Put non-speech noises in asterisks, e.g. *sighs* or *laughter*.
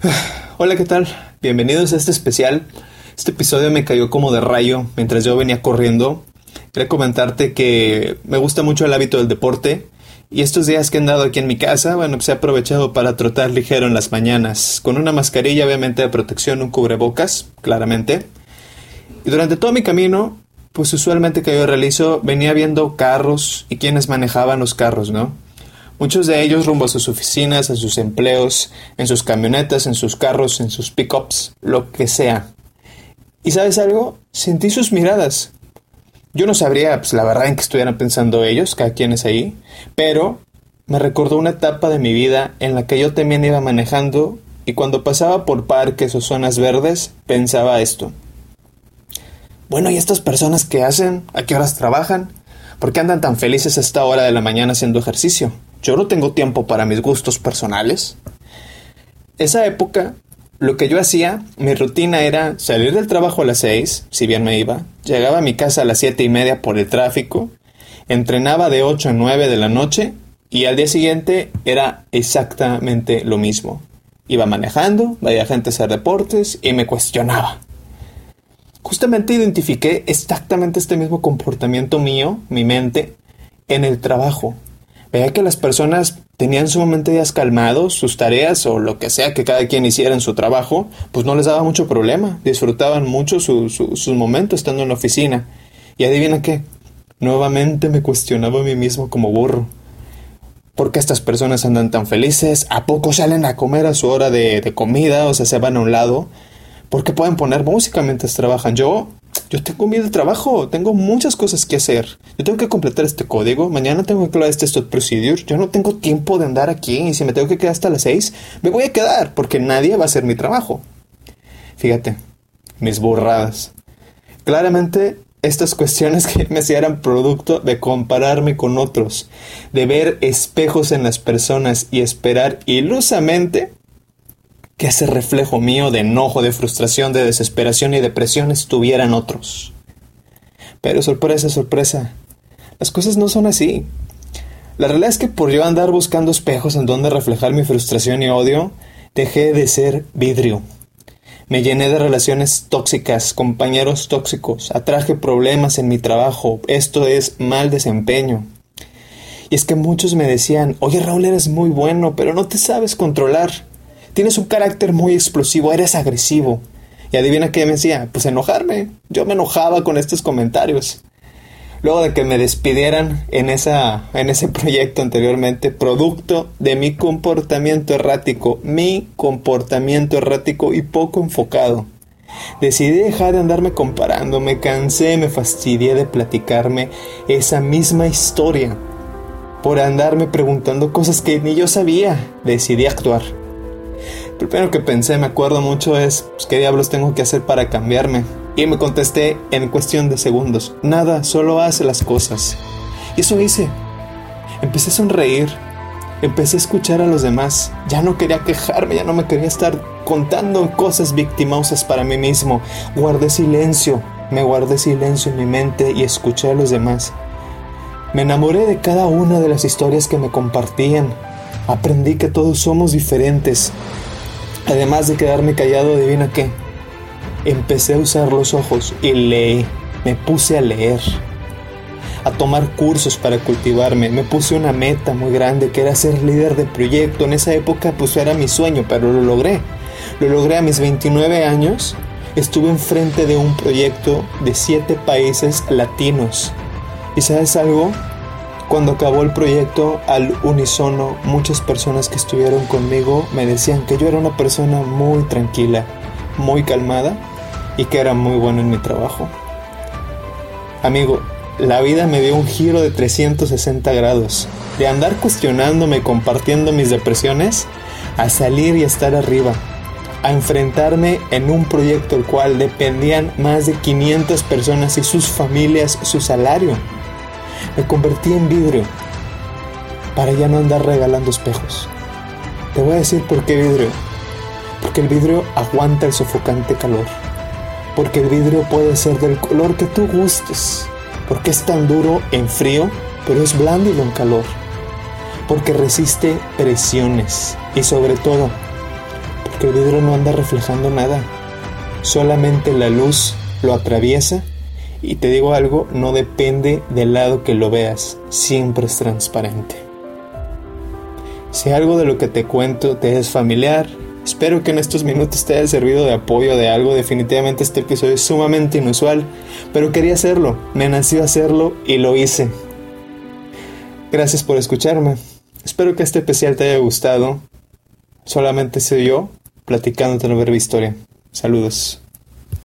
*sighs* Hola, ¿qué tal? Bienvenidos a este especial. Este episodio me cayó como de rayo mientras yo venía corriendo. Quería comentarte que me gusta mucho el hábito del deporte y estos días que he andado aquí en mi casa, bueno, pues he aprovechado para trotar ligero en las mañanas, con una mascarilla obviamente de protección, un cubrebocas, claramente. Y durante todo mi camino, pues usualmente que yo realizo, venía viendo carros y quienes manejaban los carros, ¿no? Muchos de ellos rumbo a sus oficinas, a sus empleos, en sus camionetas, en sus carros, en sus pickups, lo que sea. ¿Y sabes algo? Sentí sus miradas. Yo no sabría, pues la verdad, en qué estuvieran pensando ellos, cada quien es ahí, pero me recordó una etapa de mi vida en la que yo también iba manejando y cuando pasaba por parques o zonas verdes pensaba esto. Bueno, ¿y estas personas qué hacen? ¿A qué horas trabajan? ¿Por qué andan tan felices a esta hora de la mañana haciendo ejercicio? Yo no tengo tiempo para mis gustos personales. Esa época lo que yo hacía, mi rutina era salir del trabajo a las seis, si bien me iba, llegaba a mi casa a las siete y media por el tráfico, entrenaba de ocho a nueve de la noche y al día siguiente era exactamente lo mismo. Iba manejando, veía gente hacer deportes y me cuestionaba. Justamente identifiqué exactamente este mismo comportamiento mío, mi mente, en el trabajo. Veía que las personas tenían sumamente días calmados, sus tareas o lo que sea que cada quien hiciera en su trabajo, pues no les daba mucho problema, disfrutaban mucho sus momentos estando en la oficina. Y adivina qué, nuevamente me cuestionaba a mí mismo como burro. ¿Por qué estas personas andan tan felices? ¿A poco salen a comer a su hora de, de comida? O sea, se van a un lado. ¿Por qué pueden poner música mientras trabajan? Yo yo tengo miedo trabajo, tengo muchas cosas que hacer. Yo tengo que completar este código, mañana tengo que crear este stop procedure. Yo no tengo tiempo de andar aquí y si me tengo que quedar hasta las seis, me voy a quedar porque nadie va a hacer mi trabajo. Fíjate, mis burradas. Claramente estas cuestiones que me hacían producto de compararme con otros, de ver espejos en las personas y esperar ilusamente que ese reflejo mío de enojo, de frustración, de desesperación y depresión estuvieran otros. Pero sorpresa, sorpresa, las cosas no son así. La realidad es que por yo andar buscando espejos en donde reflejar mi frustración y odio, dejé de ser vidrio. Me llené de relaciones tóxicas, compañeros tóxicos, atraje problemas en mi trabajo, esto es mal desempeño. Y es que muchos me decían, oye Raúl, eres muy bueno, pero no te sabes controlar. Tienes un carácter muy explosivo, eres agresivo. Y adivina qué me decía, pues enojarme. Yo me enojaba con estos comentarios. Luego de que me despidieran en, esa, en ese proyecto anteriormente, producto de mi comportamiento errático, mi comportamiento errático y poco enfocado. Decidí dejar de andarme comparando, me cansé, me fastidié de platicarme esa misma historia. Por andarme preguntando cosas que ni yo sabía, decidí actuar. Primero que pensé, me acuerdo mucho, es pues, ¿qué diablos tengo que hacer para cambiarme? Y me contesté en cuestión de segundos. Nada, solo hace las cosas. Y eso hice. Empecé a sonreír. Empecé a escuchar a los demás. Ya no quería quejarme, ya no me quería estar contando cosas victimosas para mí mismo. Guardé silencio. Me guardé silencio en mi mente y escuché a los demás. Me enamoré de cada una de las historias que me compartían. Aprendí que todos somos diferentes Además de quedarme callado, adivina qué. Empecé a usar los ojos y leí. Me puse a leer. A tomar cursos para cultivarme. Me puse una meta muy grande que era ser líder de proyecto. En esa época pues era mi sueño, pero lo logré. Lo logré a mis 29 años. Estuve enfrente de un proyecto de 7 países latinos. ¿Y sabes algo? Cuando acabó el proyecto, al unísono, muchas personas que estuvieron conmigo me decían que yo era una persona muy tranquila, muy calmada y que era muy bueno en mi trabajo. Amigo, la vida me dio un giro de 360 grados, de andar cuestionándome compartiendo mis depresiones, a salir y estar arriba, a enfrentarme en un proyecto el cual dependían más de 500 personas y sus familias su salario me convertí en vidrio para ya no andar regalando espejos. Te voy a decir por qué vidrio. Porque el vidrio aguanta el sofocante calor. Porque el vidrio puede ser del color que tú gustes. Porque es tan duro en frío, pero es blándido en calor. Porque resiste presiones. Y sobre todo, porque el vidrio no anda reflejando nada. Solamente la luz lo atraviesa y te digo algo, no depende del lado que lo veas, siempre es transparente. Si algo de lo que te cuento te es familiar, espero que en estos minutos te haya servido de apoyo de algo. Definitivamente este episodio es sumamente inusual, pero quería hacerlo, me nació hacerlo y lo hice. Gracias por escucharme. Espero que este especial te haya gustado. Solamente soy yo platicándote la breve historia. Saludos.